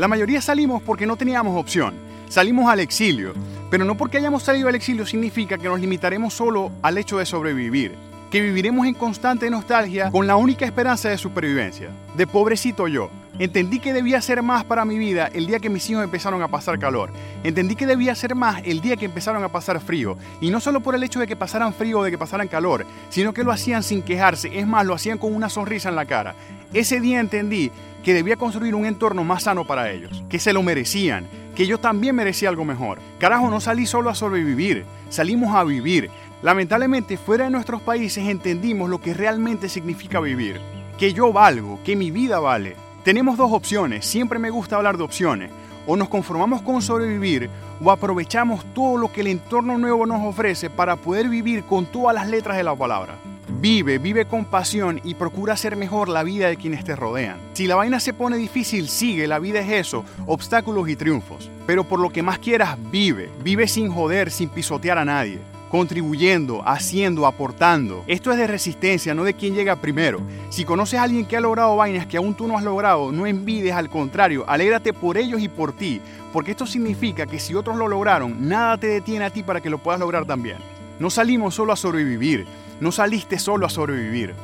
La mayoría salimos porque no teníamos opción. Salimos al exilio, pero no porque hayamos salido al exilio significa que nos limitaremos solo al hecho de sobrevivir, que viviremos en constante nostalgia con la única esperanza de supervivencia. De pobrecito yo, Entendí que debía hacer más para mi vida el día que mis hijos empezaron a pasar calor. Entendí que debía hacer más el día que empezaron a pasar frío. Y no solo por el hecho de que pasaran frío o de que pasaran calor, sino que lo hacían sin quejarse. Es más, lo hacían con una sonrisa en la cara. Ese día entendí que debía construir un entorno más sano para ellos, que se lo merecían, que yo también merecía algo mejor. Carajo, no salí solo a sobrevivir, salimos a vivir. Lamentablemente, fuera de nuestros países entendimos lo que realmente significa vivir. Que yo valgo, que mi vida vale. Tenemos dos opciones, siempre me gusta hablar de opciones. O nos conformamos con sobrevivir o aprovechamos todo lo que el entorno nuevo nos ofrece para poder vivir con todas las letras de la palabra. Vive, vive con pasión y procura hacer mejor la vida de quienes te rodean. Si la vaina se pone difícil, sigue, la vida es eso, obstáculos y triunfos. Pero por lo que más quieras, vive. Vive sin joder, sin pisotear a nadie contribuyendo, haciendo, aportando. Esto es de resistencia, no de quién llega primero. Si conoces a alguien que ha logrado vainas que aún tú no has logrado, no envides, al contrario, alégrate por ellos y por ti, porque esto significa que si otros lo lograron, nada te detiene a ti para que lo puedas lograr también. No salimos solo a sobrevivir, no saliste solo a sobrevivir.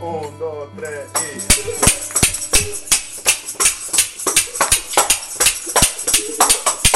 Un, dos, tres y... Peace.